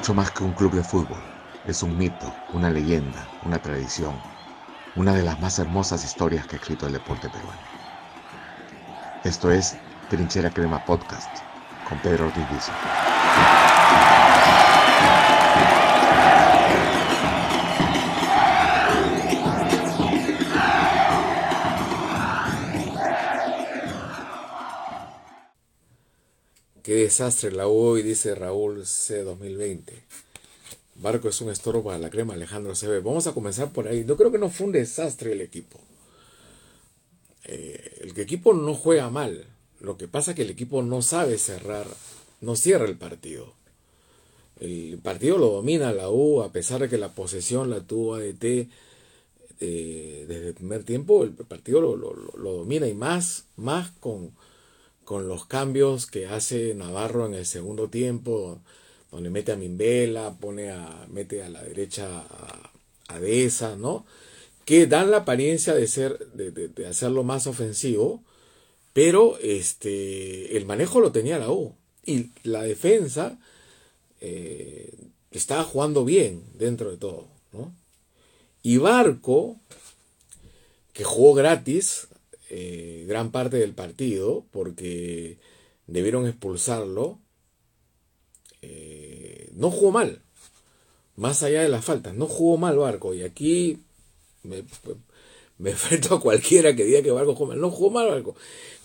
Mucho más que un club de fútbol. Es un mito, una leyenda, una tradición, una de las más hermosas historias que ha escrito el deporte peruano. Esto es Trinchera Crema Podcast con Pedro Ortiz Qué desastre la U y dice Raúl C 2020. Barco es un estorbo para la crema Alejandro CB. Vamos a comenzar por ahí. No creo que no fue un desastre el equipo. Eh, el equipo no juega mal. Lo que pasa es que el equipo no sabe cerrar, no cierra el partido. El partido lo domina la U, a pesar de que la posesión la tuvo ADT eh, desde el primer tiempo, el partido lo, lo domina y más, más con, con los cambios que hace Navarro en el segundo tiempo, donde mete a Mimbela, pone a, mete a la derecha a, Deza, ¿no? Que dan la apariencia de ser, de, hacerlo más ofensivo, pero este, el manejo lo tenía la U. Y la defensa eh, estaba jugando bien dentro de todo, ¿no? Y Barco, que jugó gratis, eh, gran parte del partido porque debieron expulsarlo. Eh, no jugó mal, más allá de las faltas, no jugó mal Barco. Y aquí me, me enfrento a cualquiera que diga que Barco jugó mal. No jugó mal Barco.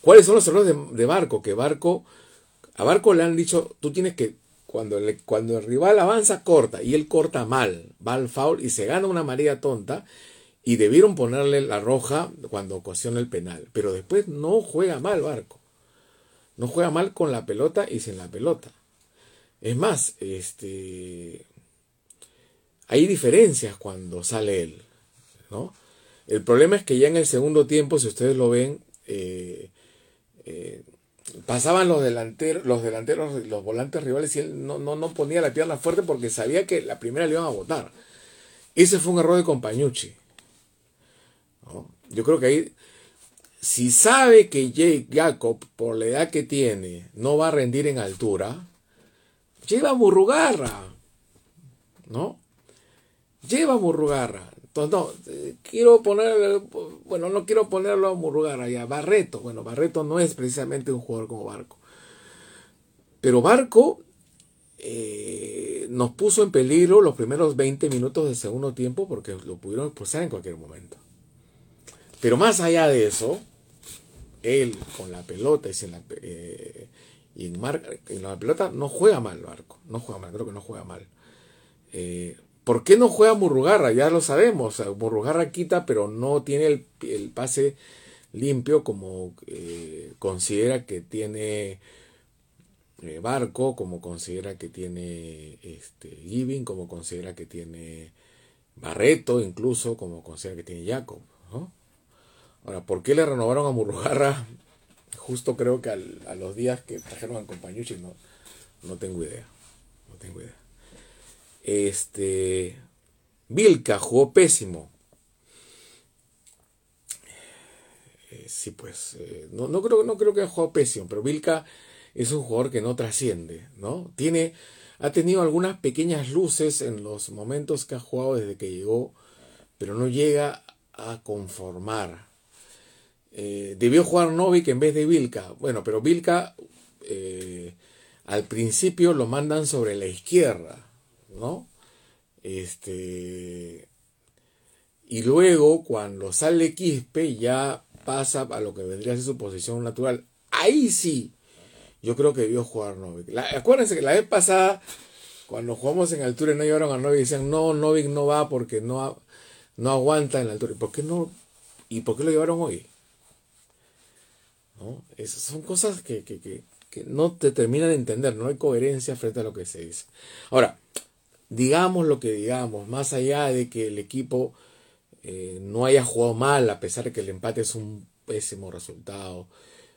¿Cuáles son los errores de, Barco? Que Barco, a Barco le han dicho, tú tienes que, cuando, cuando el rival avanza, corta. Y él corta mal, va al foul y se gana una maría tonta y debieron ponerle la roja cuando ocasiona el penal. Pero después no juega mal Barco. No juega mal con la pelota y sin la pelota. Es más, este, hay diferencias cuando sale él. ¿no? El problema es que ya en el segundo tiempo, si ustedes lo ven, eh, eh, pasaban los delanteros, los delanteros, los volantes rivales y él no, no, no ponía la pierna fuerte porque sabía que la primera le iban a botar. Ese fue un error de Compañucci. Yo creo que ahí, si sabe que Jake Jacob, por la edad que tiene, no va a rendir en altura, lleva a Murrugarra. ¿No? Lleva a Murrugarra. Entonces, no, eh, quiero poner, bueno, no quiero ponerlo a Murrugarra, ya, Barreto. Bueno, Barreto no es precisamente un jugador como Barco. Pero Barco eh, nos puso en peligro los primeros 20 minutos del segundo tiempo porque lo pudieron expulsar en cualquier momento. Pero más allá de eso, él con la pelota y, sin la, eh, en, la pelota no juega mal Barco. No juega mal, creo que no juega mal. Eh, ¿Por qué no juega Murrugarra? Ya lo sabemos. Murrugarra quita, pero no tiene el, pase limpio como eh, considera que tiene Barco, como considera que tiene este, Giving, como considera que tiene Barreto, incluso como considera que tiene Jacob. Ahora, ¿por qué le renovaron a Murrugarra? Justo creo que a los días que trajeron a Compañucci, no, no tengo idea. No tengo idea. Este. Vilca jugó pésimo. Eh, sí, pues. Eh, no, no, creo, no creo que haya jugado pésimo, pero Vilca es un jugador que no trasciende, ¿no? Tiene. Ha tenido algunas pequeñas luces en los momentos que ha jugado desde que llegó, pero no llega a conformar. Eh, debió jugar Novik en vez de Vilca. Bueno, pero Vilca eh, al principio lo mandan sobre la izquierda, ¿no? Este. Y luego, cuando sale Quispe, ya pasa a lo que vendría a ser su posición natural. Ahí sí, yo creo que debió jugar Novik. acuérdense que la vez pasada, cuando jugamos en altura y no llevaron a Novik, decían, no, Novik no va porque no, no aguanta en la altura. ¿Por qué no? ¿Y por qué lo llevaron hoy? ¿No? Esas son cosas que, que, que, que, no te terminan de entender, no hay coherencia frente a lo que se dice. Ahora, digamos lo que digamos, más allá de que el equipo eh, no haya jugado mal, a pesar de que el empate es un pésimo resultado,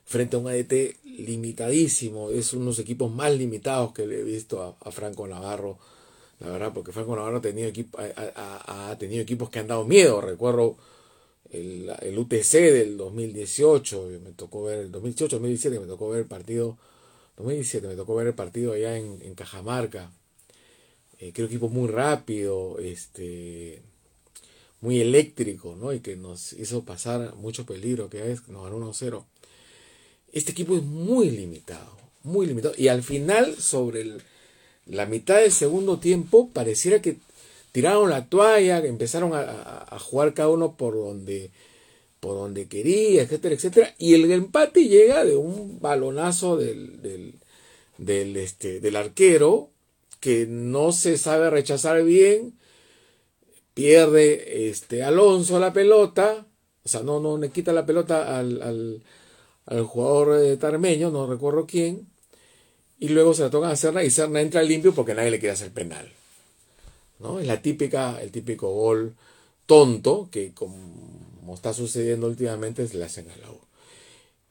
frente a un ADT limitadísimo, es uno de los equipos más limitados que he visto a, a Franco Navarro, la verdad, porque Franco Navarro ha tenido, equipo, ha tenido equipos que han dado miedo, recuerdo el, el, UTC del 2018, me tocó ver el 2018, 2017, me tocó ver el partido, 2017, me tocó ver el partido allá en, en Cajamarca. Eh, creo que equipo muy rápido, este, muy eléctrico, ¿no? Y que nos hizo pasar mucho peligro, que es nos ganó 1-0. Este equipo es muy limitado, muy limitado. Y al final, sobre la mitad del segundo tiempo, pareciera que tiraron la toalla, empezaron a, jugar cada uno por donde, por donde quería, etcétera, etcétera. Y el empate llega de un balonazo del, del, del, este, del arquero que no se sabe rechazar bien, pierde este, Alonso la pelota, o sea, no, no le quita la pelota al, al, al jugador eh, tarmeño, no recuerdo quién, y luego se la toca a Serna y Serna entra limpio porque nadie le quiere hacer penal. ¿No? Es la típica, el típico gol tonto que como está sucediendo últimamente se le hacen a la U.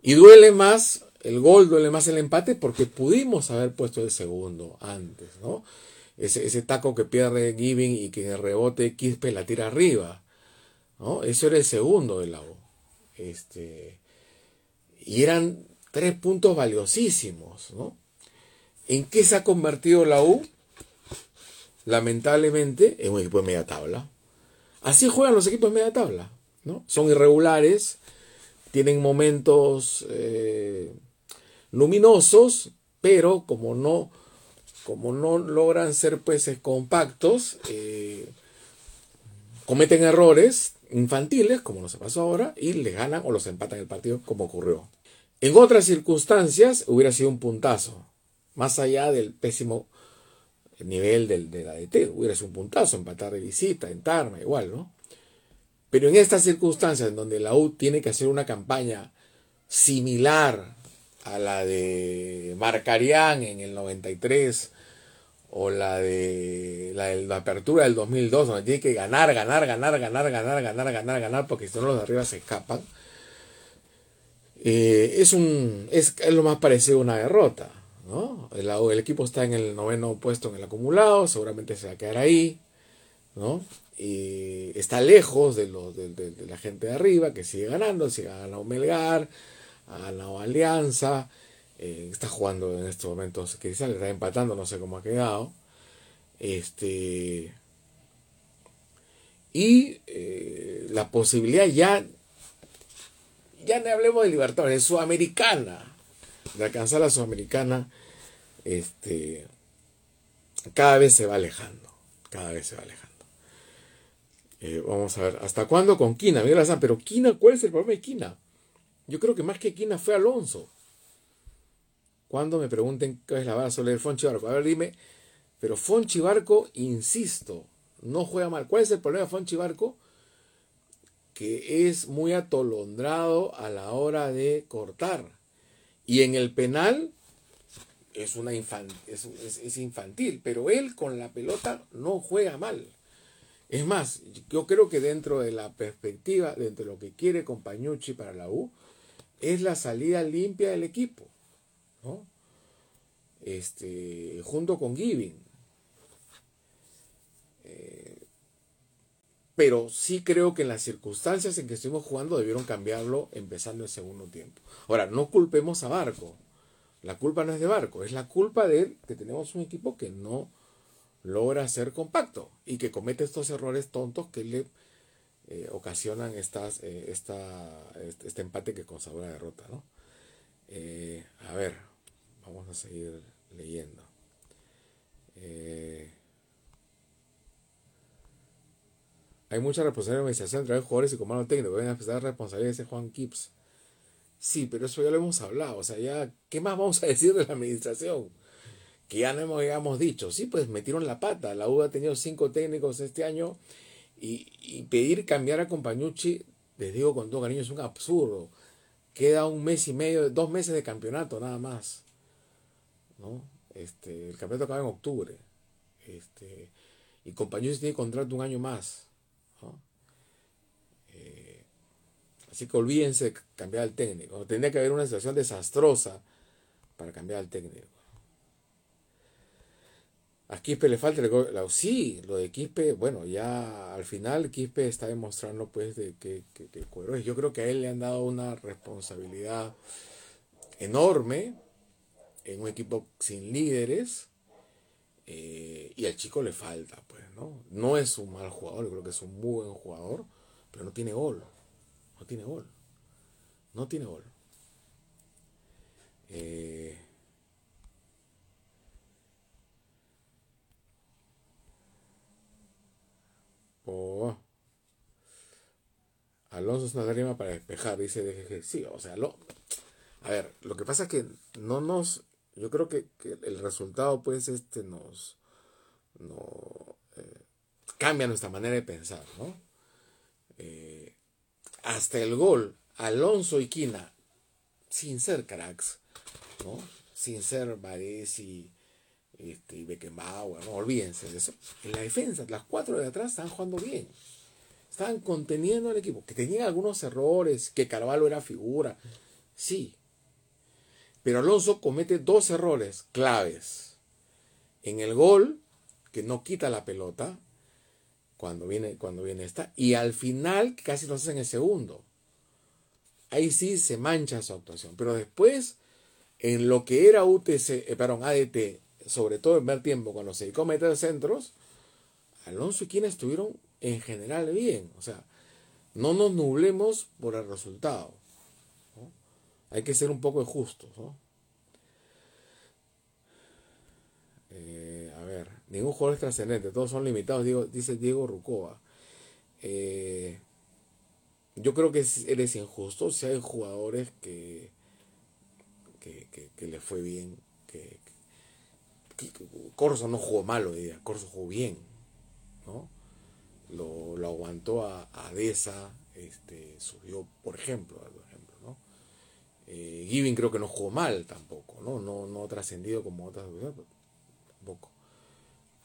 Y duele más el gol, duele más el empate porque pudimos haber puesto el segundo antes, ¿no? Ese, ese taco que pierde Giving y que en rebote Quispe la tira arriba, ¿no? Eso era el segundo de la U. Este, y eran tres puntos valiosísimos, ¿no? ¿En qué se ha convertido la U? Lamentablemente en un equipo de media tabla. Así juegan los equipos de media tabla, ¿no? Son irregulares, tienen momentos eh, luminosos, pero como no, como no logran ser pues compactos, eh, cometen errores infantiles, como nos pasó ahora, y le ganan o los empatan el partido, como ocurrió. En otras circunstancias hubiera sido un puntazo, más allá del pésimo nivel del, de la DT, hubiera sido un puntazo, empatar de visita, en Tarma, igual, ¿no? Pero en estas circunstancias en donde la U tiene que hacer una campaña similar a la de Marcarián en el 93 o la de la, apertura del 2002, donde tiene que ganar, ganar, ganar, ganar, ganar, ganar, ganar, ganar, porque si no los de arriba se escapan. Eh, es, un, es, lo más parecido a una derrota. ¿No? El, el, equipo está en el noveno puesto en el acumulado, seguramente se va a quedar ahí. ¿no? Y está lejos de, los, de, la gente de arriba que sigue ganando, sigue ganando Melgar, ha ganado Alianza, eh, está jugando en estos momentos, quizás le está empatando, no sé cómo ha quedado. Este, y eh, la posibilidad ya, ya no hablemos de Libertadores, Sudamericana, de alcanzar la Sudamericana, este, cada vez se va alejando, cada vez se va alejando. Eh, vamos a ver, ¿hasta cuándo con Quina? Miguel pero Quina, ¿cuál es el problema de Quina? Yo creo que más que Quina fue Alonso. Cuando me pregunten qué es la bala sobre el Fonchi Barco. A ver, dime, pero Fonchi Barco, insisto, no juega mal. ¿Cuál es el problema de Fonchi Barco? Que es muy atolondrado a la hora de cortar. Y en el penal es, una es infantil, pero él con la pelota no juega mal. Es más, yo creo que dentro de la perspectiva, dentro de lo que quiere Compañucci para la U, es la salida limpia del equipo, ¿no? Este, junto con Giving. Pero sí creo que en las circunstancias en que estuvimos jugando debieron cambiarlo empezando el segundo tiempo. Ahora, no culpemos a Barco. La culpa no es de Barco, es la culpa de que tenemos un equipo que no logra ser compacto y que comete estos errores tontos que le eh, ocasionan eh, esta, este, este, empate que consagra la derrota. ¿no? Eh, a ver, vamos a seguir leyendo. Hay mucha responsabilidad de administración entre los jugadores y comando técnico. Deben empezar responsabilidad de Juan Kips. Sí, pero eso ya lo hemos hablado. O sea, ya, ¿qué más vamos a decir de la administración? Que ya no hemos, hemos dicho. Sí, pues metieron la pata. La U ha tenido cinco técnicos este año y, pedir cambiar a Compañucci, les digo con todo cariño, es un absurdo. Queda un mes y medio, dos meses de campeonato nada más. ¿no? Este, el campeonato acaba en octubre. Este, y Compañucci tiene contrato un año más. Eh, así que olvídense de cambiar al técnico. Tendría que haber una situación desastrosa para cambiar al técnico. A Quispe le falta el sí, lo de Quispe, bueno, ya al final Quispe está demostrando pues de que, que, que es. Yo creo que a él le han dado una responsabilidad enorme en un equipo sin líderes. Eh, y al chico le falta, pues, ¿no? No es un mal jugador, yo creo que es un muy buen jugador, pero no tiene gol. No tiene gol. No tiene gol. Eh, oh. Alonso es una lágrima para despejar, dice DGG. Sí, o sea, lo, a ver, lo que pasa es que no nos, yo creo que, el resultado pues este nos, no, eh, cambia nuestra manera de pensar, ¿no? Hasta el gol, Alonso y Quina, sin ser cracks, ¿no? Sin ser Varese este, y Beckenbauer, olvídense de eso. En la defensa, las cuatro de atrás están jugando bien. Estaban conteniendo al equipo, que tenían algunos errores, que Carvalho era figura, sí. Pero Alonso comete dos errores claves. En el gol, que no quita la pelota, cuando viene, cuando viene esta, y al final casi lo hace en el segundo. Ahí sí se mancha su actuación. Pero después, en lo que era UTC, eh, perdón, ADT, sobre todo en ver tiempo, cuando se dedicó a meter centros, Alonso y quienes estuvieron en general bien. O sea, no nos nublemos por el resultado. Hay que ser un poco justos. Eh, ningún jugador es trascendente, todos son limitados, dice Diego Rucova. Eh, yo creo que eres injusto si hay jugadores que, que, le fue bien, que, Corso no jugó mal hoy día, Corso jugó bien, ¿no? Lo, aguantó a, a Deza, este, subió, por ejemplo, por ejemplo, ¿no? Eh, Giving creo que no jugó mal tampoco, ¿no? No, no trascendido como otras.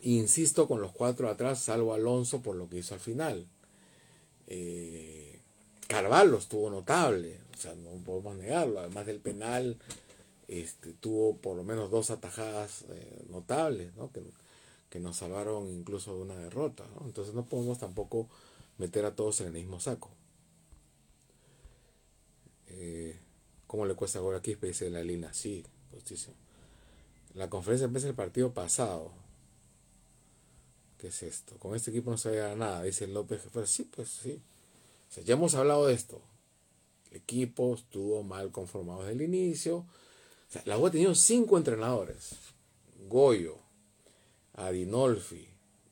Insisto con los cuatro atrás, salvo Alonso por lo que hizo al final. Eh, Carvalho estuvo notable, o sea, no podemos negarlo, además del penal, este, tuvo por lo menos dos atajadas eh, notables, ¿no? que, nos salvaron incluso de una derrota, entonces no podemos tampoco meter a todos en el mismo saco. Eh, ¿Cómo le cuesta ahora aquí? Dice la Lina, sí, justísimo. La conferencia empieza el partido pasado. ¿Qué es esto? Con este equipo no se ve nada, dice López. Pero sí, pues sí ya hemos hablado de esto. El equipo estuvo mal conformado desde el inicio. la U ha tenido cinco entrenadores. Goyo, Adinolfi,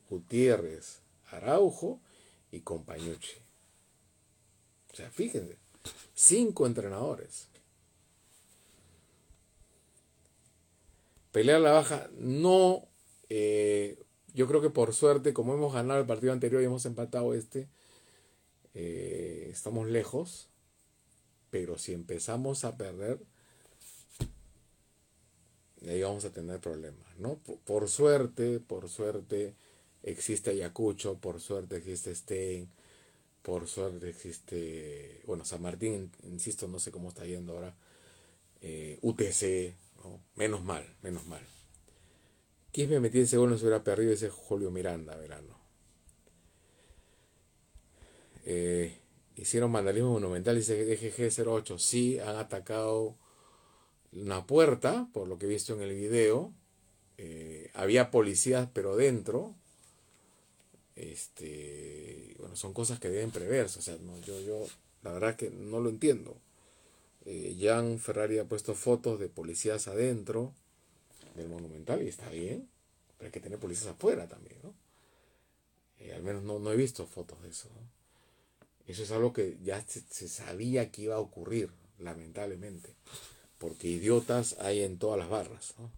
Gutiérrez, Araujo y Compañucci. O sea, fíjense, cinco entrenadores. Pelear la baja, no, eh, yo creo que por suerte, como hemos ganado el partido anterior y hemos empatado este, eh, estamos lejos, pero si empezamos a perder, ahí vamos a tener problemas, ¿no? Por, suerte, por suerte existe Ayacucho, por suerte existe Stein, por suerte existe, bueno, San Martín, insisto, no sé cómo está yendo ahora, eh, UTC, menos mal, menos mal. ¿Quién me metí ese gol no se hubiera perdido ese Julio Miranda, verano? Eh, hicieron vandalismo monumental, dice DGG08. Sí, han atacado una puerta, por lo que he visto en el video. Eh, había policías, pero dentro. Este, bueno, son cosas que deben preverse. O sea, yo, yo, la verdad que no lo entiendo. Eh, Jan Ferrari ha puesto fotos de policías adentro del monumental y está bien, pero hay que tener policías afuera también, ¿no? al menos no, no he visto fotos de eso. Eso es algo que ya se, sabía que iba a ocurrir, lamentablemente, porque idiotas hay en todas las barras. ¿no?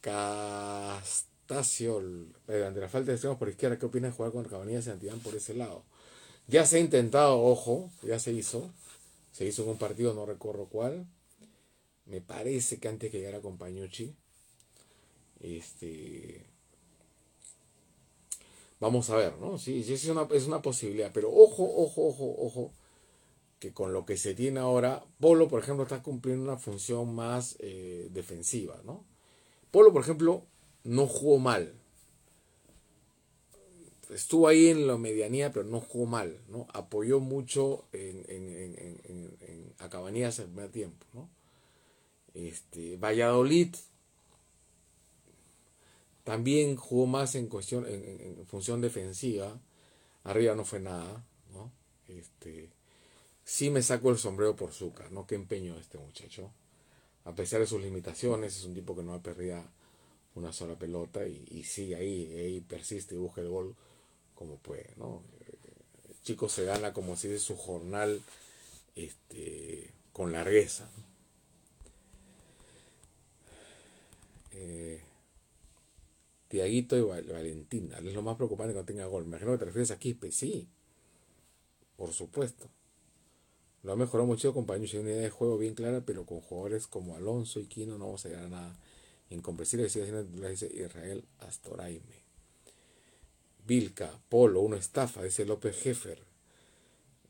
Castasio, ante la falta de extremos por izquierda, ¿qué opinas de jugar con Cabanilla y Santillán por ese lado? Ya se ha intentado, ojo, ya se hizo. Se hizo en un partido, no recuerdo cuál. Me parece que antes que llegara Compañucci. Este Vamos a ver, ¿no? Sí, sí es una, es una posibilidad, pero ojo, ojo, ojo, ojo, que con lo que se tiene ahora, Polo, por ejemplo, está cumpliendo una función más eh, defensiva, ¿no? Polo, por ejemplo, no jugó mal. Estuvo ahí en la medianía, pero no jugó mal, ¿no? Apoyó mucho en, en, en, en a Cabanillas el primer tiempo, ¿no? Este, Valladolid también jugó más en cuestión, en, función defensiva. Arriba no fue nada, ¿no? Este, sí me saco el sombrero por Zúcar, ¿no? Qué empeño este muchacho. A pesar de sus limitaciones, es un tipo que no ha perdido una sola pelota y, sigue ahí, ahí persiste y busca el gol como puede, ¿no? El chico se gana como si es su jornal este, con largueza. Eh, Tiaguito y Valentina, es lo más preocupante que no tenga gol. Me imagino que te refieres a Quispe, sí, por supuesto. Lo ha mejorado mucho con Pañucci, una idea de juego bien clara, pero con jugadores como Alonso y Quino no vamos a llegar a nada. Incomprensible sigue siendo dice Israel Astoraime. Vilca, Polo, una estafa, dice López Jeffer.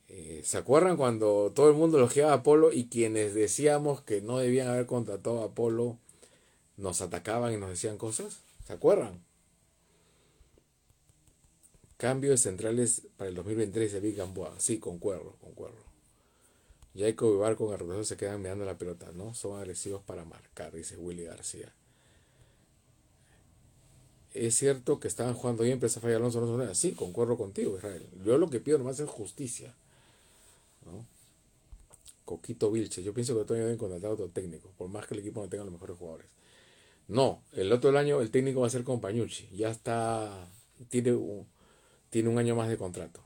Eh, ¿Se acuerdan cuando todo el mundo elogiaba a Polo y quienes decíamos que no debían haber contratado a Polo nos atacaban y nos decían cosas? ¿Se acuerdan? Cambio de centrales para el 2023 de Big Gamboa. Sí, concuerdo, concuerdo. Jacob y Barco con el se quedan mirando la pelota, ¿no? Son agresivos para marcar, dice Willy García. Es cierto que estaban jugando bien, pero esa falla Alonso no Sí, concuerdo contigo, Israel. Yo lo que pido nomás es justicia. Coquito Vilche. Yo pienso que año deben contratar a otro técnico, por más que el equipo no tenga los mejores jugadores. No, el otro año el técnico va a ser Compañucci. Ya está, tiene un, tiene un año más de contrato.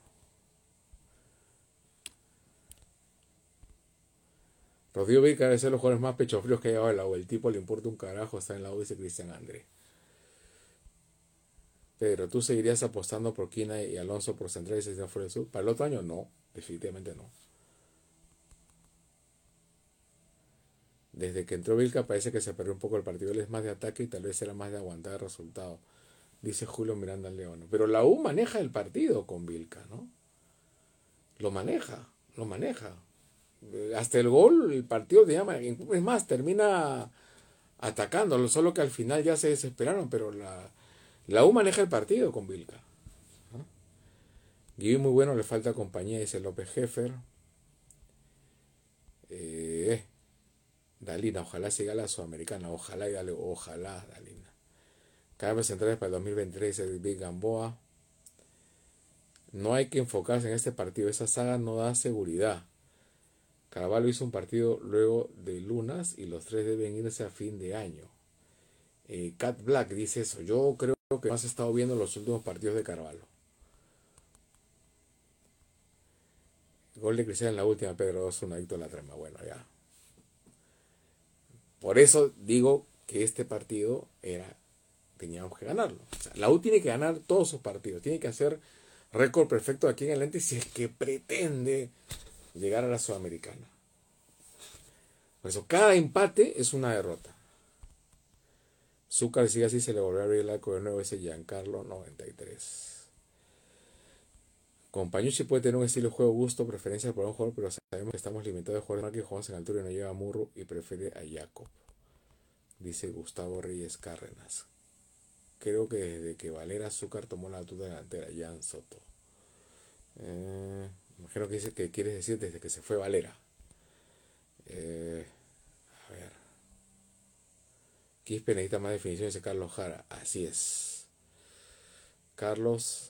Rodrigo Vica debe ser los jugadores más pechofríos que ha llevado el agua. El tipo le importa un carajo, está en la U, dice Cristian André. Pero tú seguirías apostando por Quina y Alonso por centrales y fuera del sur. Para el otro año, no, definitivamente no. Desde que entró Vilca parece que se perdió un poco el partido. Él es más de ataque y tal vez era más de aguantar el resultado. Dice Julio Miranda León. Pero la U maneja el partido con Vilca, ¿no? Lo maneja, lo maneja. Hasta el gol, el partido de llama. Es más, termina atacándolo. Solo que al final ya se desesperaron. Pero la, la U maneja el partido con Vilca. Y muy bueno, le falta compañía, dice López Jeffer. Eh, Dalina, ojalá siga la sudamericana, ojalá y dale, ojalá, Dalina. Cambios centrales para el 2023 el Big Gamboa. No hay que enfocarse en este partido, esa saga no da seguridad. Carvalho hizo un partido luego de lunas y los tres deben irse a fin de año. Eh, Cat Black dice eso. Yo creo que has estado viendo los últimos partidos de Carvalho. Gol de Cristian en la última, Pedro 2, un adicto a la trama. Bueno, ya. Por eso digo que este partido era teníamos que ganarlo. la U tiene que ganar todos sus partidos, tiene que hacer récord perfecto aquí en adelante si es que pretende llegar a la Sudamericana. Por eso cada empate es una derrota. Zúcar sigue así, se le volvió a abrir el arco de nuevo ese Giancarlo 93. Compañucci puede tener un estilo de juego gusto, preferencia por un jugador, pero sabemos que estamos limitados de jugadores que jugamos en altura y no lleva a Murro y prefiere a Jacob. Dice Gustavo Reyes Cárdenas. Creo que desde que Valera Azúcar tomó la altura delantera, Jan Soto. Eh, imagino que dice que quieres decir desde que se fue Valera. Eh, a. Quispe necesita más definición, dice Carlos Jara. Así es. Carlos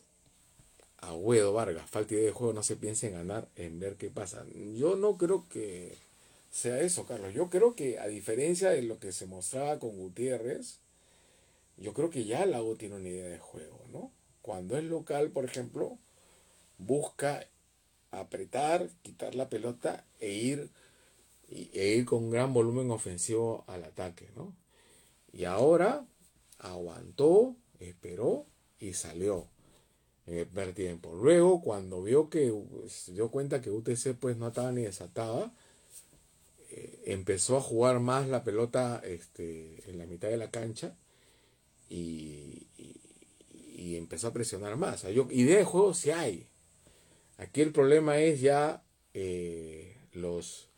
Agüedo Vargas, falta idea de juego, no se piense en ganar, en ver qué pasa. Yo no creo que sea eso, Carlos. Yo creo que a diferencia de lo que se mostraba con Gutiérrez, yo creo que ya la U tiene una idea de juego, ¿no? Cuando es local, por ejemplo, busca apretar, quitar la pelota e ir, e ir con gran volumen ofensivo al ataque, ¿no? Y ahora aguantó, esperó y salió en el primer tiempo. Luego, cuando vio que se dio cuenta que UTC pues no estaba ni desatada, eh, empezó a jugar más la pelota este, en la mitad de la cancha y, empezó a presionar más. yo, idea de juego sí hay. Aquí el problema es ya eh, los,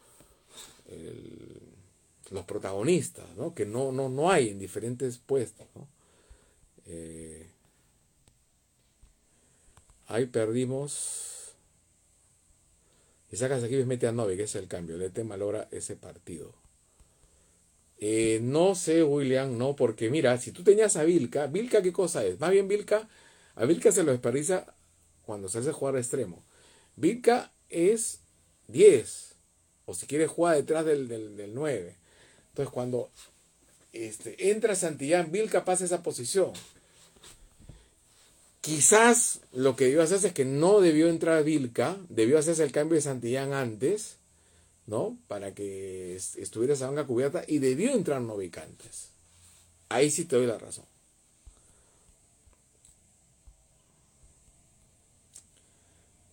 los protagonistas, ¿no? que no, no, no hay en diferentes puestos. ¿no? Eh, Ahí perdimos. Y sacas aquí y mete a Novi, que es el cambio. El tema logra ese partido. Eh, no sé, William, no, porque mira, si tú tenías a Vilca, Vilca, ¿qué cosa es? Más bien Vilca, a Vilca se lo desperdicia cuando se hace jugar extremo. Vilca es 10, o si quieres jugar detrás del, del, 9. Entonces, cuando este, entra Santillán, Vilca pasa esa posición. Quizás lo que debió hacerse es que no debió entrar Vilca, debió hacerse el cambio de Santillán antes ¿no? Para que estuviera esa banca cubierta y debió entrar Novicantes. Ahí sí te doy la razón.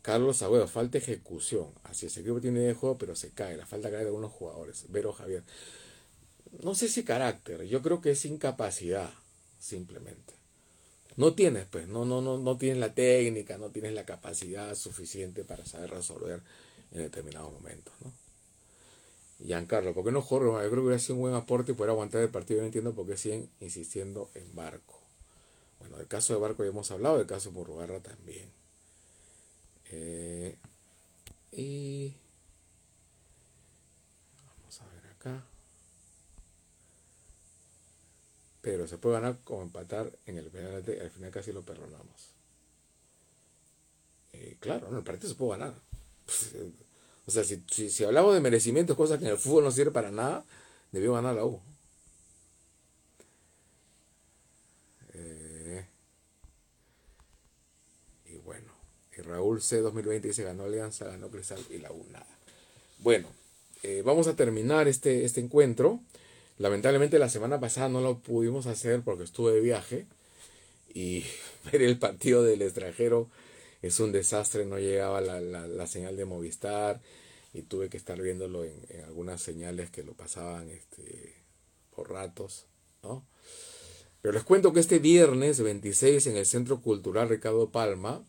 Carlos Agüero, falta ejecución. Así es, el equipo tiene idea de juego, pero se cae. La falta cae de algunos jugadores. Vero Javier. No sé si carácter, yo creo que es incapacidad, simplemente. No tienes, pues, no, no, no, no tienes la técnica, no tienes la capacidad suficiente para saber resolver en determinados momentos, ¿no? Giancarlo, ¿por qué no Jorge? Yo creo que hubiera sido un buen aporte y poder aguantar el partido. No entiendo por qué siguen insistiendo en Barco. Bueno, del caso de Barco ya hemos hablado, del caso de Murrugarra también. Eh, y vamos a ver acá. Pero se puede ganar como empatar en el final, al final casi lo perdonamos. Eh, claro, no, el partido se puede ganar. O sea, si, si, hablamos de merecimientos, cosas que en el fútbol no sirve para nada, debió ganar la U. Eh, y bueno, y Raúl C 2020 dice ganó Alianza, ganó Cristal y la U nada. Bueno, eh, vamos a terminar este, este encuentro. Lamentablemente la semana pasada no lo pudimos hacer porque estuve de viaje y ver el partido del extranjero es un desastre, no llegaba la, la, señal de Movistar y tuve que estar viéndolo en, algunas señales que lo pasaban este, por ratos, ¿no? Pero les cuento que este viernes 26 en el Centro Cultural Ricardo Palma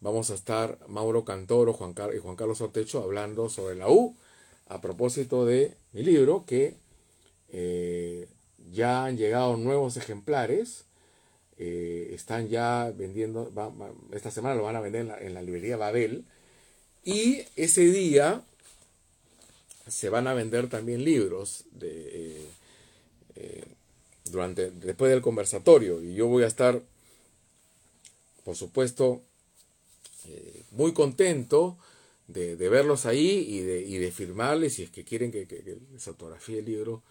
vamos a estar Mauro Cantoro Juan y Juan Carlos Ortecho hablando sobre la U a propósito de mi libro que eh, ya han llegado nuevos ejemplares eh, están ya vendiendo, esta semana lo van a vender en la, librería Babel. Y ese día se van a vender también libros de, eh, durante, después del conversatorio. Y yo voy a estar, por supuesto, muy contento de, verlos ahí y de, y de firmarles, si es que quieren que, que, les autografíe el libro.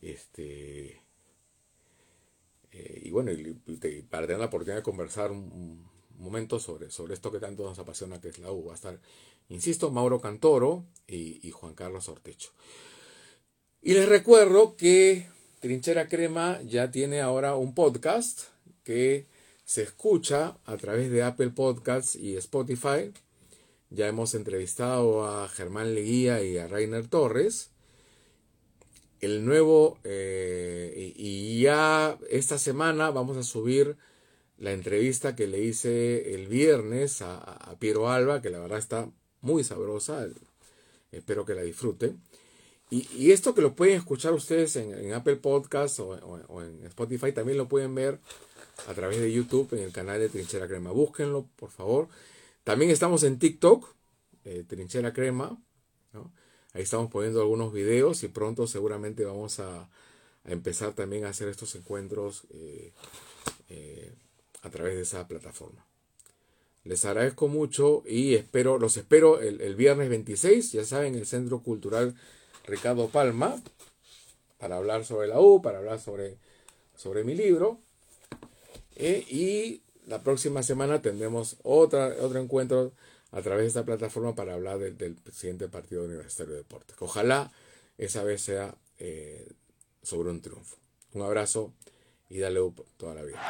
Este, eh, y bueno, para tener la oportunidad de conversar un, momento sobre, sobre esto que tanto nos apasiona, que es la U, va a estar, insisto, Mauro Cantoro y, Juan Carlos Ortecho. Y les recuerdo que Trinchera Crema ya tiene ahora un podcast que se escucha a través de Apple Podcasts y Spotify. Ya hemos entrevistado a Germán Leguía y a Rainer Torres el nuevo, eh, y ya esta semana vamos a subir la entrevista que le hice el viernes a, Piero Alba, que la verdad está muy sabrosa, espero que la disfruten. Y, esto que lo pueden escuchar ustedes en, Apple Podcast o, en Spotify, también lo pueden ver a través de YouTube en el canal de Trinchera Crema. Búsquenlo, por favor. También estamos en TikTok, eh, Trinchera Crema. Ahí estamos poniendo algunos videos y pronto seguramente vamos a, empezar también a hacer estos encuentros eh, eh, a través de esa plataforma. Les agradezco mucho y espero, los espero el, viernes 26, ya saben, en el Centro Cultural Ricardo Palma, para hablar sobre la U, para hablar sobre, sobre mi libro. Eh, y la próxima semana tendremos otra, otro encuentro a través de esta plataforma para hablar del, siguiente partido universitario de deportes. Ojalá esa vez sea eh, sobre un triunfo. Un abrazo y dale up toda la vida.